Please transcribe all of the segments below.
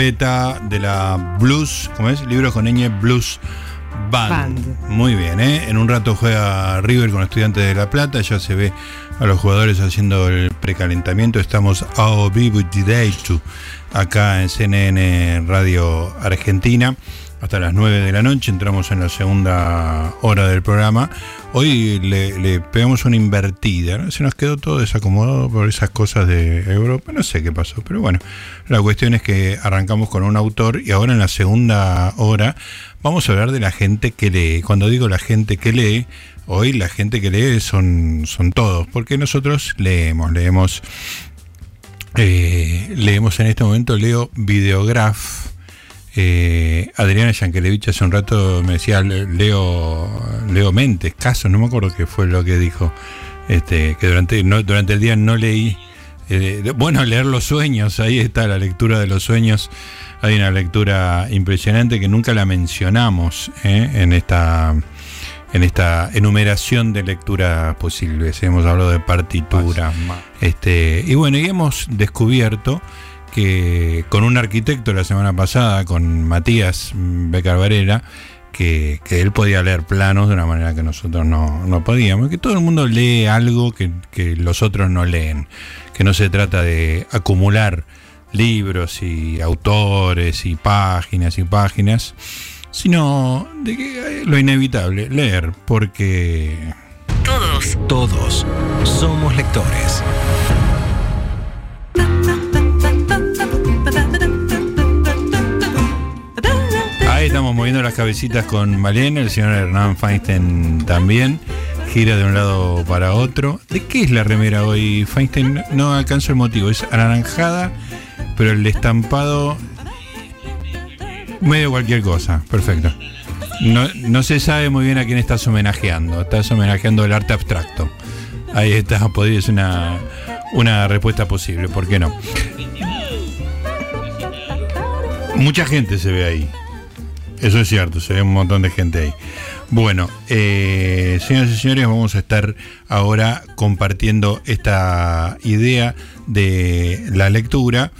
trompeta de la blues, ¿cómo es? Libros con ñ blues band. Muy bien, ¿eh? En un rato juega River con estudiantes de La Plata, ya se ve a los jugadores haciendo el precalentamiento. Estamos a vivo acá en CNN Radio Argentina hasta las 9 de la noche. Entramos en la segunda hora del programa. Hoy le, pegamos una invertida. Se nos quedó todo desacomodado por esas cosas de Europa. No sé qué pasó, pero bueno. La cuestión es que arrancamos con un autor y ahora en la segunda hora vamos a hablar de la gente que lee. Cuando digo la gente que lee, hoy la gente que lee son, son todos, porque nosotros leemos, leemos. Eh, leemos en este momento, leo Videograph eh, Adriana Yankelevich hace un rato me decía Leo, Leo Mentes, caso, no me acuerdo qué fue lo que dijo, este, que durante, no, durante el día no leí. Eh, bueno, leer los sueños, ahí está la lectura de los sueños. Hay una lectura impresionante que nunca la mencionamos eh, en esta en esta enumeración de lecturas posibles. Hemos hablado de partitura. Este, y bueno, y hemos descubierto que con un arquitecto la semana pasada, con Matías Becar Varela, que, él podía leer planos de una manera que nosotros no, podíamos, que todo el mundo lee algo que, que, los otros no leen, que no se trata de acumular libros y autores y páginas y páginas, sino de que lo inevitable, leer, porque... Todos, todos somos lectores. Estamos moviendo las cabecitas con Malena, el señor Hernán Feinstein también. Gira de un lado para otro. ¿De qué es la remera hoy, Feinstein? No alcanzo el motivo. Es anaranjada, pero el estampado. medio cualquier cosa. Perfecto. No, se sabe muy bien a quién estás homenajeando. Estás homenajeando el arte abstracto. Ahí está, podría ser una, una respuesta posible. ¿Por qué no? Mucha gente se ve ahí. Eso es cierto, se ve un montón de gente ahí. Bueno, eh, señoras y señores, vamos a estar ahora compartiendo esta idea de la lectura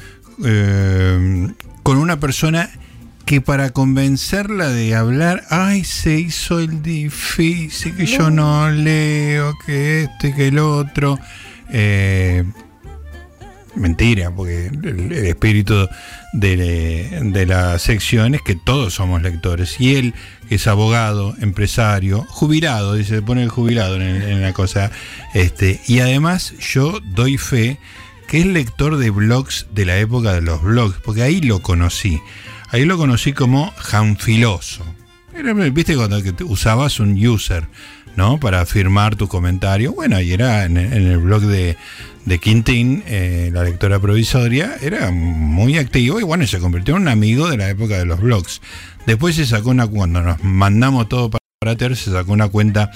eh, con una persona que para convencerla de hablar, ay, se hizo el difícil, que yo no leo, que este, que el otro. Eh, mentira, porque el, espíritu de, la sección es que todos somos lectores. Y él es abogado, empresario, jubilado, dice, pone el jubilado en, la cosa. Este, y además yo doy fe que es lector de blogs de la época de los blogs, porque ahí lo conocí. Ahí lo conocí como Janfiloso. Viste cuando usabas un user, ¿no? Para firmar tu comentario. Bueno, y era en el blog de, de Quintín, eh, la lectora provisoria, era muy activo y bueno, se convirtió en un amigo de la época de los blogs. Después se sacó una, cuando nos mandamos todo para Ter, se sacó una cuenta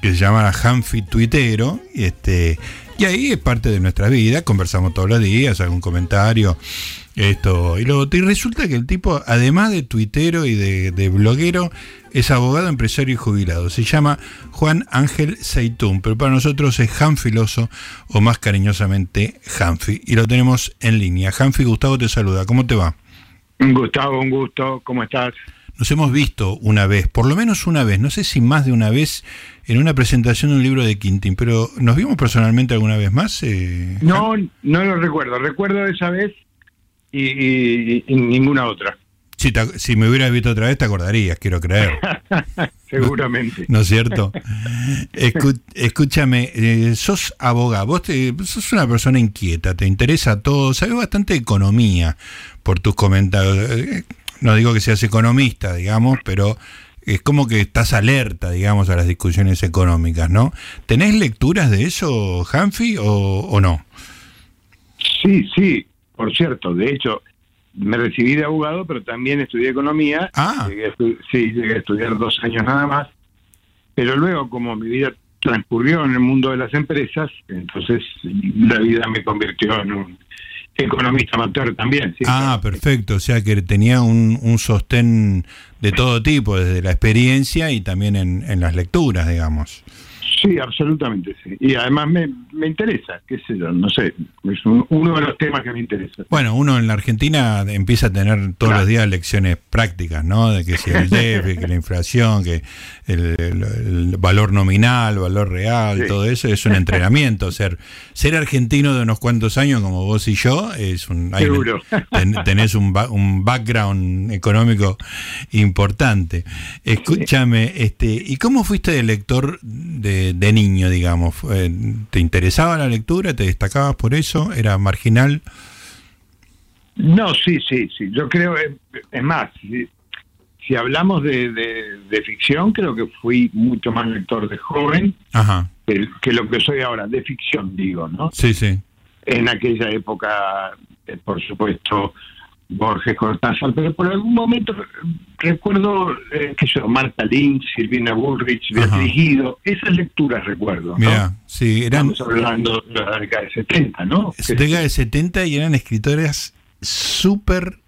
que se llama Hanfi Tuitero, y este, y ahí es parte de nuestra vida, conversamos todos los días, algún comentario, esto y lo Y resulta que el tipo, además de tuitero y de, bloguero, es abogado, empresario y jubilado. Se llama Juan Ángel Seitún, pero para nosotros es Hanfiloso o más cariñosamente Hanfi. Y lo tenemos en línea. Hanfi, Gustavo te saluda. ¿Cómo te va? Gustavo, un gusto. ¿Cómo estás? Nos hemos visto una vez, por lo menos una vez, no sé si más de una vez, en una presentación de un libro de Quintín, pero ¿nos vimos personalmente alguna vez más? Eh, no, no lo recuerdo. Recuerdo esa vez y, ninguna otra. Si, si me hubieras visto otra vez, te acordarías, quiero creer. Seguramente. ¿No, es cierto? escúchame, eh, sos abogado, vos sos una persona inquieta, te interesa todo, sabes bastante de economía por tus comentarios. No digo que seas economista, digamos, pero es como que estás alerta, digamos, a las discusiones económicas, ¿no? ¿Tenés lecturas de eso, Hanfi, o, o no? Sí, sí. Por cierto, de hecho, me recibí de abogado, pero también estudié economía. Ah. sí, llegué a estudiar dos años nada más. Pero luego, como mi vida transcurrió en el mundo de las empresas, entonces la vida me convirtió en un economista amateur también. ah, perfecto. O sea que tenía un, un, sostén de todo tipo, desde la experiencia y también en, en las lecturas, digamos. Sí, absolutamente, sí. Y además me, me interesa, qué sé yo, no sé, es un- uno de los temas que me interesa. Bueno, uno en la Argentina empieza a tener todos Claro. los días lecciones prácticas, ¿no? De que si el déficit, que la inflación, que el, el- el valor nominal, valor real, Sí. todo eso es un entrenamiento. Ser ser argentino de unos cuantos años como vos y yo es un hay- Seguro. ten- tenés un, un background económico importante. Escúchame, este, ¿y cómo fuiste de lector de, de niño, digamos? ¿Te interesaba la lectura? ¿Te destacabas por eso? ¿Era marginal? No, sí, sí, sí. Yo creo, eh, es más, si, si hablamos de, de- de ficción, creo que fui mucho más lector de joven Ajá. que, que lo que soy ahora, de ficción, digo, ¿no? Sí, sí. En aquella época, eh, por supuesto, Borges Cortázar, pero por algún momento recuerdo, eh, sé yo, Marta Lynch, Silvina Bullrich. Beatriz Guido, esas lecturas recuerdo, ¿no? Mira, sí, eran Estamos hablando de la década de 70, ¿no? década de 70 y eran escritoras súper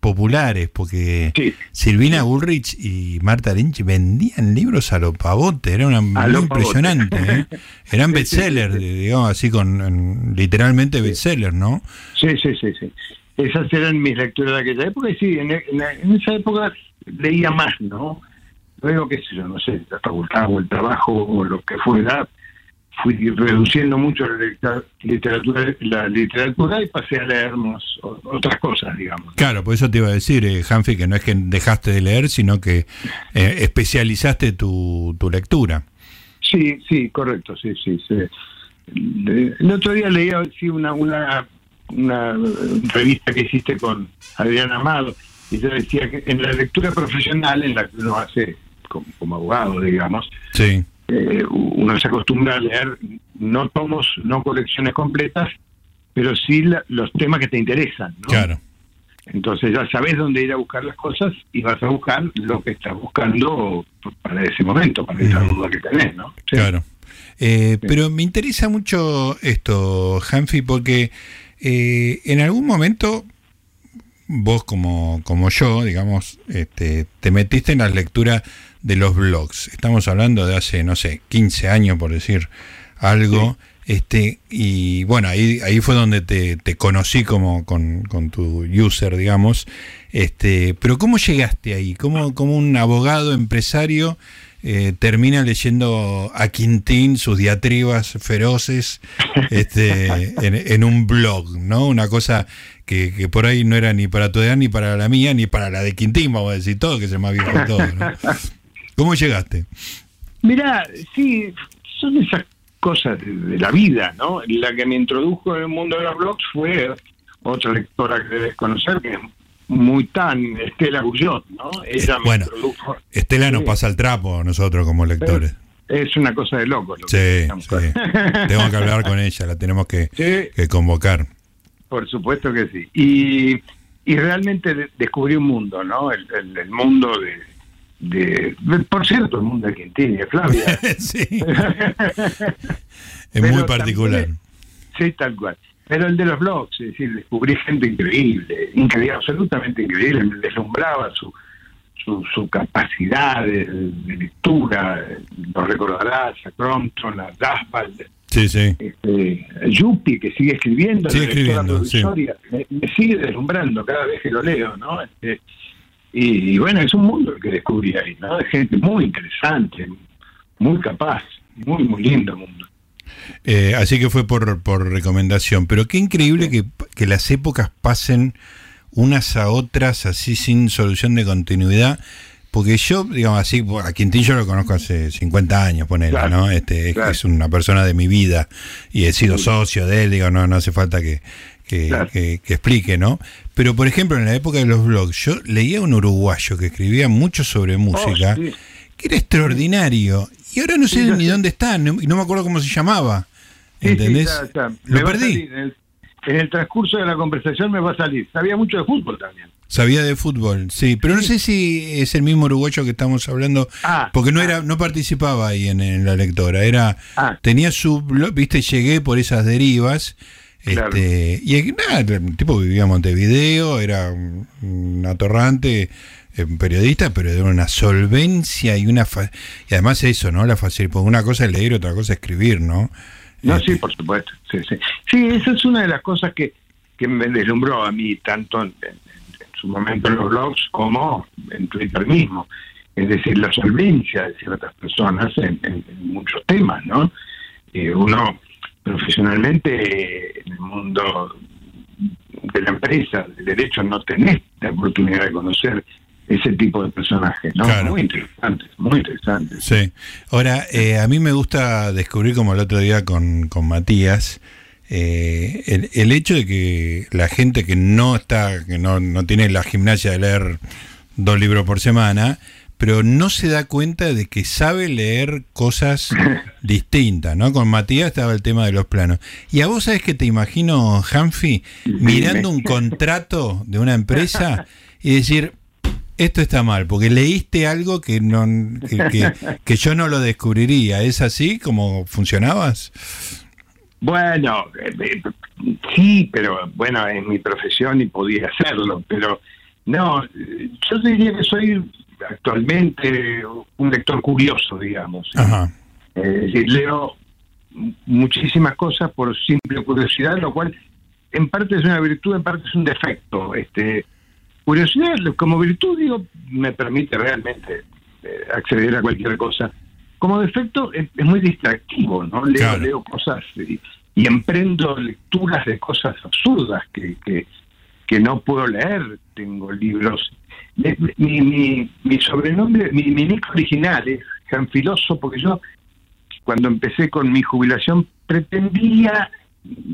populares, porque Sí. Silvina Bullrich y Marta Lynch vendían libros a lo pavote, era una muy impresionante. ¿eh? Eran bestsellers, digamos así, con en- literalmente bestsellers, ¿no? Sí, sí, sí, sí. Esas eran mis lecturas de aquella época y sí, en, en- en esa época leía más, ¿no? Luego, qué sé yo, no sé, la facultad o el trabajo o lo que fuera, fui reduciendo mucho la literatura, la literatura y pasé a leer más otras cosas, digamos. Claro, por eso te iba a decir, eh, Hanfi, que no es que dejaste de leer, sino que eh, especializaste tu, tu lectura. Sí, sí, correcto, sí, sí. sí. Le- El otro día leía sí, una, una, una revista que hiciste con Adrián Amado y yo decía que en la lectura profesional, en la que uno hace como, como abogado, digamos, Sí, eh, uno se acostumbra a leer no tomos, no colecciones completas, pero sí la- los temas que te interesan. ¿no? claro. Entonces ya sabes dónde ir a buscar las cosas y vas a buscar lo que estás buscando para ese momento, para esa duda que tenés, ¿no? Sí. Claro. Eh, pero me interesa mucho esto, Hanfi, porque eh, en algún momento vos como, como yo, digamos, este, te metiste en la lectura de los blogs. Estamos hablando de hace, no sé, 15 años, por decir algo. Este, y bueno, ahí, ahí fue donde te, te conocí como con, con tu user, digamos. Este, pero ¿cómo llegaste ahí? ¿Cómo, cómo un abogado, empresario, eh, termina leyendo a Quintín sus diatribas feroces este, en, en un blog, ¿no? Una cosa que, que por ahí no era ni para tu edad, ni para la mía, ni para la de Quintín, vamos a decir todo, que es el más viejo de todos. ¿no? ¿Cómo llegaste? Mirá, sí, son esas cosas de, de la vida, ¿no? La que me introdujo en el mundo de los blogs fue otra lectora que debes conocer, que es muy tan Estela Gullot, ¿no? Ella me Bueno, introdujo. Estela nos Sí. pasa el trapo a nosotros como lectores. Es una cosa de locos. lo que Sí, estamos sí. Tengo que hablar con ella, la tenemos que, Sí, que convocar. por supuesto que sí. Y, y realmente de- descubrí un mundo, ¿no? El, el- el mundo de, Por cierto, el mundo de Quintín y de Flavia. sí, es Pero muy particular. también- Sí, tal cual. Pero el de los blogs, es decir, descubrí gente increíble, increíble, absolutamente increíble, me deslumbraba su, su, su capacidad de, de lectura, lo recordarás, a Crompton, a Dasbald, Sí, sí. este, a Yuppie, que sigue escribiendo, Sigue escribiendo, sí. me, me sigue deslumbrando cada vez que lo leo, ¿no? Este, y, y bueno, es un mundo el que descubrí ahí, ¿no? De gente muy interesante, muy capaz, muy, muy lindo mundo. Eh, así que fue por, por recomendación. Pero qué increíble que, que las épocas pasen unas a otras así sin solución de continuidad. Porque yo, digamos así, a Quintín yo lo conozco hace 50 años, ponele, Claro, ¿no? Este, es- claro. es una persona de mi vida y he sido Sí. socio de él, digo, no, no hace falta que, que, Claro. que- que explique, ¿no? Pero, por ejemplo, en la época de los blogs, yo leía un uruguayo que escribía mucho sobre música, Oh, sí. que era extraordinario. Y ahora no sé Sí, ni dónde está, no- me acuerdo cómo se llamaba. Sí, sí, ¿Entendés? ya está. Me Lo perdí. En el, en el transcurso de la conversación me va a salir. Sabía mucho de fútbol también. Sabía de fútbol, sí, pero no sé si es el mismo uruguayo que estamos hablando, Ah, porque no ah. era, no participaba ahí en, en la lectora, era, Ah. tenía su, blog, viste, llegué por esas derivas, Claro. este, y nada, el tipo vivía en Montevideo, era un, atorrante, periodista, pero de una solvencia y una y además eso, ¿no? La facilidad, porque una cosa es leer, otra cosa es escribir, ¿no? No, sí, por supuesto. Sí, sí. sí, esa es una de las cosas que, que me deslumbró a mí, tanto en, su momento en los blogs como en Twitter mismo. Es decir, la solvencia de ciertas personas en, muchos temas, ¿no? Eh, uno profesionalmente en el mundo de la empresa, del derecho, no tenés la oportunidad de conocer ese tipo de personajes, ¿no? Muy interesante, muy interesante. Sí. Ahora, eh, a mí me gusta descubrir, como el otro día con, con Matías, eh, el, el, hecho de que la gente que no está, que no, no tiene la gimnasia de leer dos libros por semana, pero no se da cuenta de que sabe leer cosas distintas, ¿no? Con Matías estaba el tema de los planos. Y a vos sabes que te imagino, Hanfi, mirando un contrato de una empresa y decir, esto está mal, porque leíste algo que, no, que, yo no lo descubriría. ¿Es así como funcionabas? Bueno, eh, eh, sí, pero bueno, es mi profesión y podía hacerlo, pero no, yo diría que soy actualmente un lector curioso, digamos. Es decir, leo muchísimas cosas por simple curiosidad, lo cual en parte es una virtud, en parte es un defecto. Este, curiosidad como virtud, digo, me permite realmente eh, acceder a cualquier cosa. Como defecto es, muy distractivo, ¿no? Leo, leo cosas y, emprendo lecturas de cosas absurdas que, que, que no puedo leer. Tengo libros mi, mi, mi sobrenombre, mi, mi nick original es Filoso, porque yo cuando empecé con mi jubilación pretendía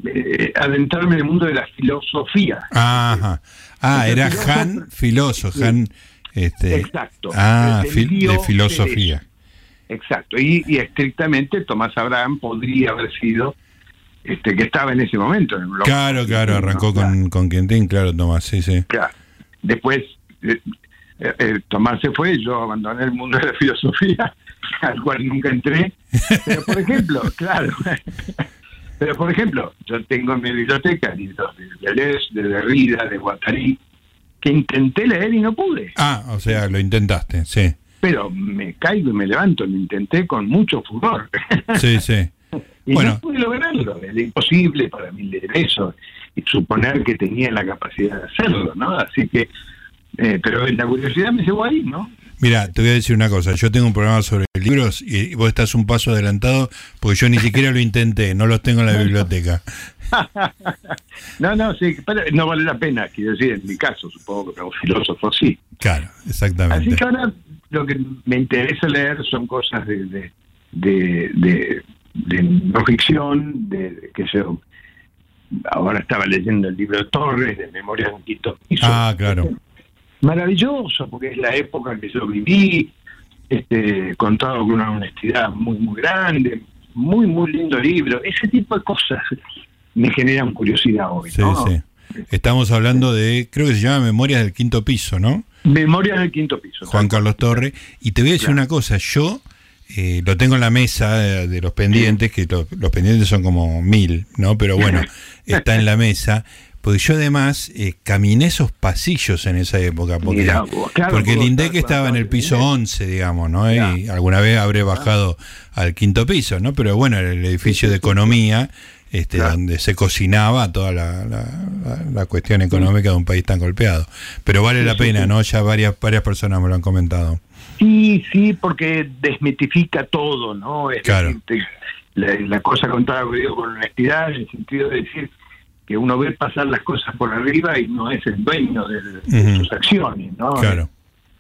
eh, adentrarme en el mundo de la filosofía. Ajá. Ah, era Han Filoso, Han... Este, Exacto. Ah, de filosofía. Exacto. Y, estrictamente Tomás Abraham podría haber sido este que estaba en ese momento en. Claro, claro, arrancó con, con Quintín, claro, Tomás, sí, sí. Claro. Después eh, eh, Tomás se fue, yo abandoné el mundo de la filosofía, al cual nunca entré. Pero, por ejemplo, claro, pero por ejemplo, yo tengo en mi biblioteca libros de Deleuze, de Derrida, de Guattari, que intenté leer y no pude. Ah, o sea, lo intentaste, sí. Pero me caigo y me levanto, lo intenté con mucho furor. Sí, sí. y no pude lograrlo, era imposible para mí leer eso y suponer que tenía la capacidad de hacerlo, ¿no? Así que eh, pero la curiosidad me llevó ahí, ¿no? Mira, te voy a decir una cosa. Yo tengo un programa sobre libros y vos estás un paso adelantado porque yo ni siquiera lo intenté, no los tengo en la biblioteca. no, no, sí, pero no vale la pena, quiero decir, en mi caso, supongo que un filósofo sí. Claro, exactamente. Así que ahora lo que me interesa leer son cosas de, de, de, de, no ficción, de, que sé ahora estaba leyendo el libro de Torres, de Memoria de Quito. Ah, claro maravilloso, porque es la época en que yo viví, este, contado con una honestidad muy, muy grande, muy, muy lindo libro. Ese tipo de cosas me generan curiosidad hoy. Sí, sí. Estamos hablando de, creo que se llama Memorias del Quinto Piso, ¿no? Memorias del Quinto Piso. Juan Carlos Torre. Y te voy a decir una cosa, yo eh, lo tengo en la mesa de, los pendientes, que los pendientes son como mil, ¿no? Pero bueno, está en la mesa porque yo además eh, caminé esos pasillos en esa época, porque, porque el INDEC estaba en el piso 11, digamos, ¿no? Y alguna vez habré bajado al quinto piso, ¿no? Pero bueno, el edificio de economía, este, donde se cocinaba toda la, cuestión económica de un país tan golpeado. Pero vale la pena, ¿no? Ya varias, varias personas me lo han comentado. Sí, sí, porque desmitifica todo, ¿no? claro. la, cosa contada con honestidad, en el sentido de decir que uno ve pasar las cosas por arriba y no es el dueño de, sus acciones, ¿no? Claro.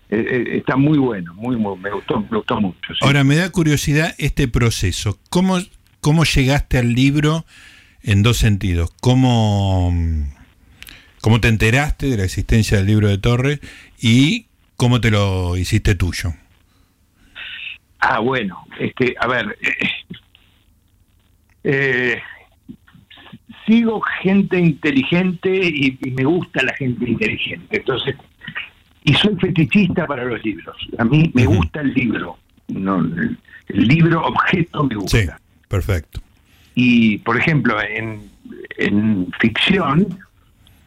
Eh, eh, está muy bueno, muy, me gustó, me gustó mucho. Ahora me da curiosidad este proceso. ¿Cómo, cómo llegaste al libro en dos sentidos? ¿Cómo, ¿Cómo te enteraste de la existencia del libro de Torres y cómo te lo hiciste tuyo? Ah, bueno, este, a ver, eh, eh sigo gente inteligente y, me gusta la gente inteligente. Entonces, y soy fetichista para los libros. A mí me gusta el libro. No, el, libro objeto me gusta. Sí, perfecto. Y, por ejemplo, en, en ficción,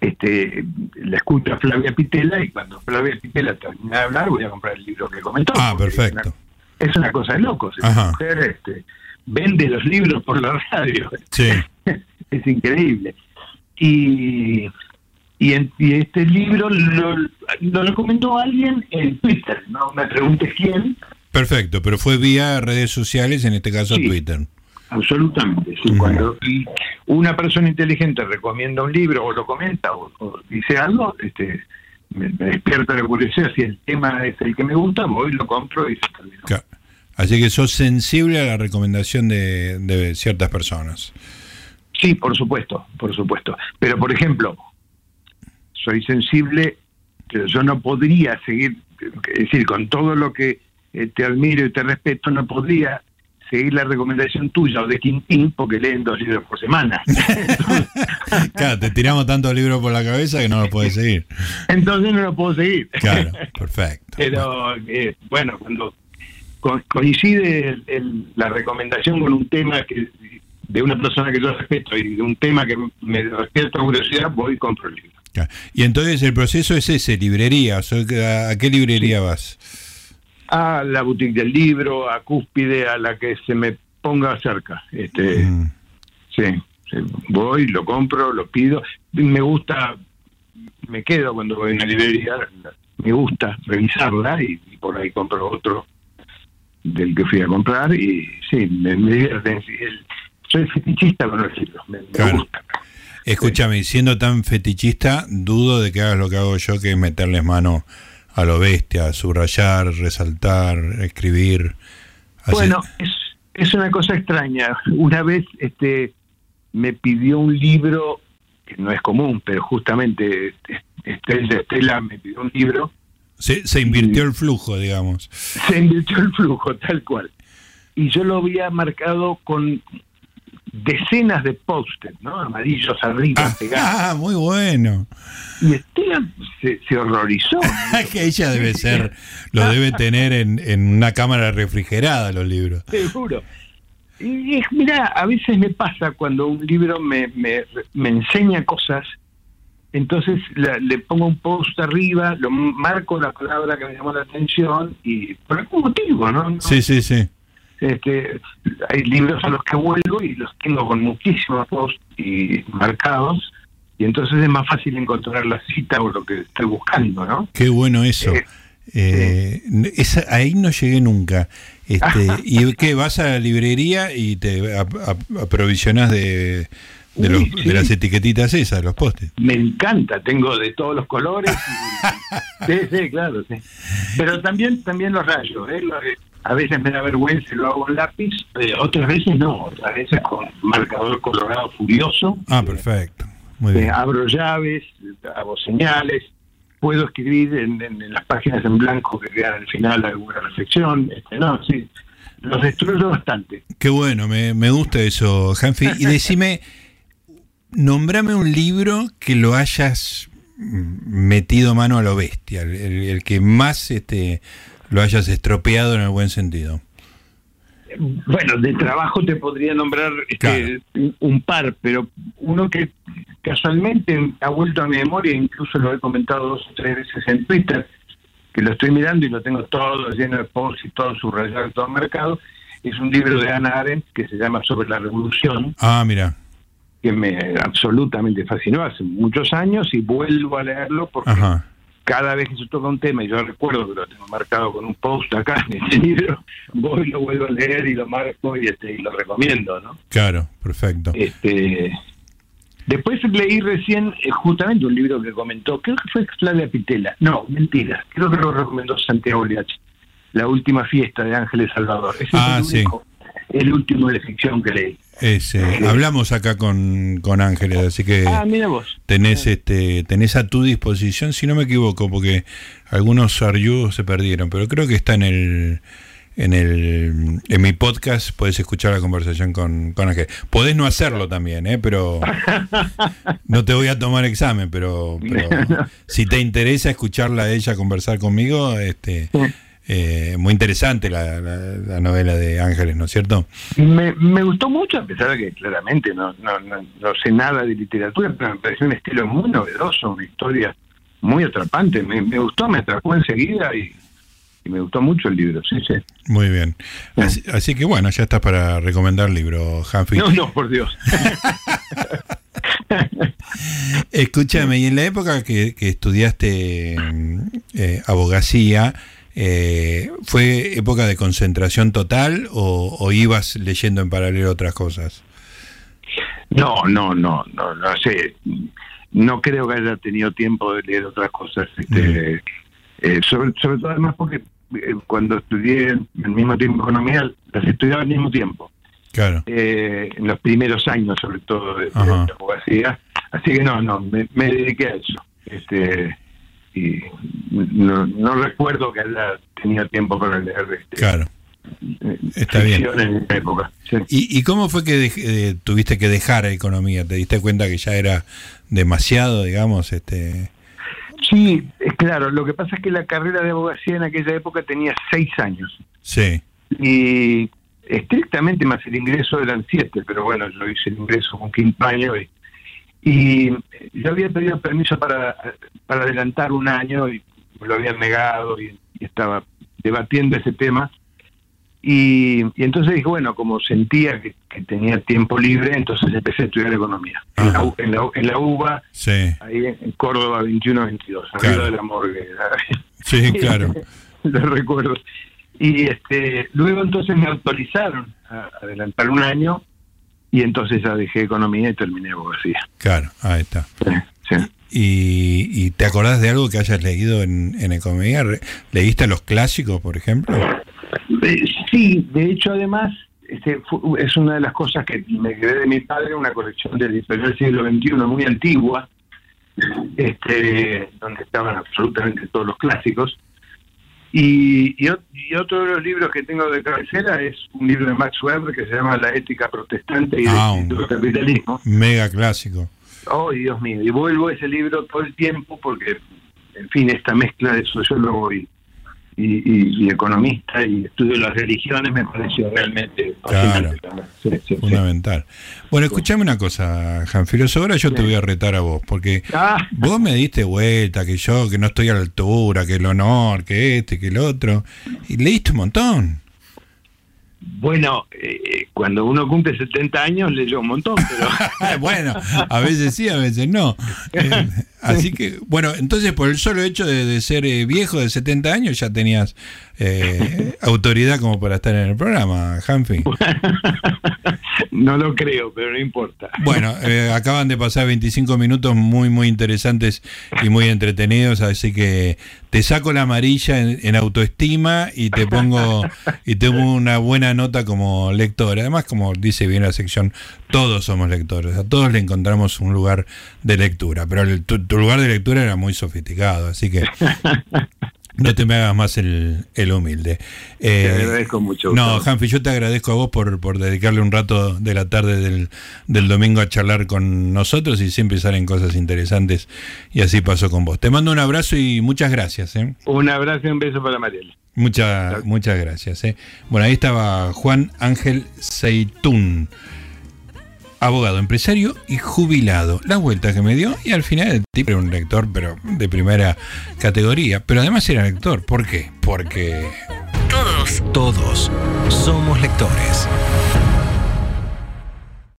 este, la escucho a Flavia Pitela y cuando Flavia Pitela termina de hablar voy a comprar el libro que comentó. Ah, perfecto. Es una, cosa de locos. Esa mujer este, vende los libros por la radio. Sí. es increíble. Y, y, este libro lo, lo recomendó alguien en Twitter, no me preguntes quién. Perfecto, pero fue vía redes sociales, en este caso Twitter. Absolutamente. Cuando una persona inteligente recomienda un libro o lo comenta o, dice algo, este, me, despierta la curiosidad. Si el tema es el que me gusta, voy, lo compro y se terminó. Así que sos sensible a la recomendación de, de ciertas personas. Sí, por supuesto, por supuesto. Pero, por ejemplo, soy sensible, pero yo no podría seguir, es decir, con todo lo que eh, te admiro y te respeto, no podría seguir la recomendación tuya o de Quintín porque leen dos libros por semana. claro, te tiramos tantos libros por la cabeza que no lo puedes seguir. Entonces no lo puedo seguir. Claro, perfecto. Pero eh, bueno, cuando coincide la recomendación con un tema que de una persona que yo respeto y de un tema que me despierta curiosidad, voy y compro el libro. Y entonces el proceso es ese, librería. ¿A qué librería vas? a la boutique del libro, a Cúspide, a la que se me ponga cerca. Este, mm. sí, voy, lo compro, lo pido. Me gusta, me quedo cuando voy a una librería, me gusta revisarla y, por ahí compro otro del que fui a comprar y sí, me, divierte. Soy fetichista con los libros, me, gusta. Escúchame, siendo tan fetichista, dudo de que hagas lo que hago yo, que es meterles mano a lo bestia, subrayar, resaltar, escribir. Bueno, es, es una cosa extraña. Una vez este me pidió un libro, que no es común, pero justamente Estela me pidió un libro. Se, se invirtió el flujo, digamos. Se invirtió el flujo, tal cual. Y yo lo había marcado con decenas de póster, ¿no? Amarillos arriba, ah, pegados. Ah, muy bueno. Y Esteban se, horrorizó. que ella debe ser, lo debe tener en, en una cámara refrigerada los libros. Seguro. Y, mira, a veces me pasa cuando un libro me, me, me enseña cosas, entonces le pongo un post arriba, lo marco la palabra que me llamó la atención y por algún motivo, ¿no? Sí, sí, sí este, hay libros a los que vuelvo y los tengo con muchísimos posts y marcados y entonces es más fácil encontrar la cita o lo que estoy buscando, ¿no? Qué bueno eso. Eh, eh, ahí no llegué nunca. Este, ¿Y qué? ¿Vas a la librería y te aprovisionas de, de, las etiquetitas esas, los postes? Me encanta, tengo de todos los colores. sí, sí, claro, sí. Pero también, también los rayos, ¿eh? A veces me da vergüenza y lo hago en lápiz, eh, otras veces no, otras veces con marcador colorado furioso. Ah, perfecto. Muy bien. Eh, abro llaves, hago señales, puedo escribir en, las páginas en blanco que quedan al final alguna reflexión. Este, no, sí, los destruyo bastante. Qué bueno, me, me gusta eso, Hanfi. Y decime, nombrame un libro que lo hayas metido mano a lo bestia, el, el que más este lo hayas estropeado en el buen sentido. Bueno, de trabajo te podría nombrar este, un par, pero uno que casualmente ha vuelto a mi memoria, incluso lo he comentado dos o tres veces en Twitter, que lo estoy mirando y lo tengo todo lleno de posts y todo subrayado, todo mercado, es un libro de Ana Arendt que se llama Sobre la Revolución. Ah, mira. Que me absolutamente fascinó hace muchos años y vuelvo a leerlo porque cada vez que se toca un tema, y yo recuerdo que lo tengo marcado con un post acá en este libro, voy, lo vuelvo a leer y lo marco y, este, y lo recomiendo, ¿no? Claro, perfecto. Este, después leí recién eh, justamente un libro que comentó, creo que fue Flavia Pitela, no, mentira, creo que lo recomendó Santiago Liach, La última fiesta de Ángeles Salvador. Ese ah, es el, único, el último de ficción que leí. Ese, hablamos acá con, con Ángeles, así que ah, vos. tenés este tenés a tu disposición, si no me equivoco, porque algunos archivos se perdieron, pero creo que está en el en el en mi podcast puedes escuchar la conversación con, con Ángeles. Podés no hacerlo también, ¿eh? pero no te voy a tomar examen, pero, si te interesa escucharla a ella conversar conmigo, este Eh, muy interesante la, novela de Ángeles, ¿no es cierto? Me, me, gustó mucho, a pesar de que claramente no, no, no, no, sé nada de literatura, pero me pareció un estilo muy novedoso, una historia muy atrapante. Me, me gustó, me atrapó enseguida y, me gustó mucho el libro, sí, sí. Muy bien. Así, que bueno, ya está para recomendar el libro, Hanfi. No, no, por Dios. Escúchame, y en la época que, estudiaste eh, abogacía, eh, ¿fue época de concentración total o, ibas leyendo en paralelo otras cosas? No, no, no, no, no sé. No creo que haya tenido tiempo de leer otras cosas. Este, eh, sobre, sobre todo además porque eh, cuando estudié al mismo tiempo economía, las estudiaba al mismo tiempo. Claro. Eh, en los primeros años, sobre todo, de, la abogacía. Así que no, no, me, dediqué a eso. Este, y no, recuerdo que haya tenido tiempo para leer. Este, claro. Está bien. En época. ¿Y, ¿Y, cómo fue que tuviste que dejar economía? ¿Te diste cuenta que ya era demasiado, digamos? este Sí, es claro. Lo que pasa es que la carrera de abogacía en aquella época tenía seis años. Sí. Y estrictamente más el ingreso eran siete, pero bueno, yo hice el ingreso con quinto año y, y yo había pedido permiso para, para adelantar un año y me lo habían negado y estaba debatiendo ese tema y, entonces dije, bueno, como sentía que, tenía tiempo libre, entonces empecé a estudiar economía. En la, en, la, UBA, ahí en Córdoba 21-22, arriba de la morgue. Sí, claro. Lo recuerdo. Y este luego entonces me autorizaron a adelantar un año y entonces ya dejé economía y terminé abogacía. Claro, ahí está. ¿Y, ¿Y, te acordás de algo que hayas leído en, en economía? ¿Leíste los clásicos, por ejemplo? Eh, sí, de hecho, además, este, es una de las cosas que me quedé de mi padre, una colección del del siglo XXI muy antigua, este, donde estaban absolutamente todos los clásicos. Y, y, otro de los libros que tengo de cabecera es un libro de Max Weber que se llama La ética protestante y ah, el capitalismo. Mega clásico. Oh, Dios mío. Y vuelvo a ese libro todo el tiempo porque, en fin, esta mezcla de sociólogo y, y, economista y estudio las religiones me pareció realmente fundamental. Bueno, escúchame una cosa, Janfiloso, ahora yo te voy a retar a vos, porque ah. vos me diste vuelta, que yo, que no estoy a la altura, que el honor, que este, que el otro, y leíste un montón. Bueno, eh, cuando uno cumple 70 años leyó un montón, pero... bueno, a veces sí, a veces no. Eh, así que, bueno, entonces por el solo hecho de, ser eh, viejo de 70 años ya tenías autoridad como para estar en el programa, Hanfi. no lo creo, pero no importa. Bueno, acaban de pasar 25 minutos muy, muy interesantes y muy entretenidos, así que te saco la amarilla en, autoestima y te pongo y tengo una buena nota como lector. Además, como dice bien la sección, todos somos lectores, a todos le encontramos un lugar de lectura, pero tu, lugar de lectura era muy sofisticado, así que no te me hagas más el, humilde. te eh, agradezco mucho. No, Hanfi, yo te agradezco a vos por, por dedicarle un rato de la tarde del, del, domingo a charlar con nosotros y siempre salen cosas interesantes y así pasó con vos. Te mando un abrazo y muchas gracias. ¿eh? Un abrazo y un beso para Mariela. Muchas, muchas gracias. ¿eh? Bueno, ahí estaba Juan Ángel Seitún abogado, empresario y jubilado. La vuelta que me dio y al final el tipo era un lector, pero de primera categoría. Pero además era lector. ¿Por qué? Porque... Todos, todos somos lectores.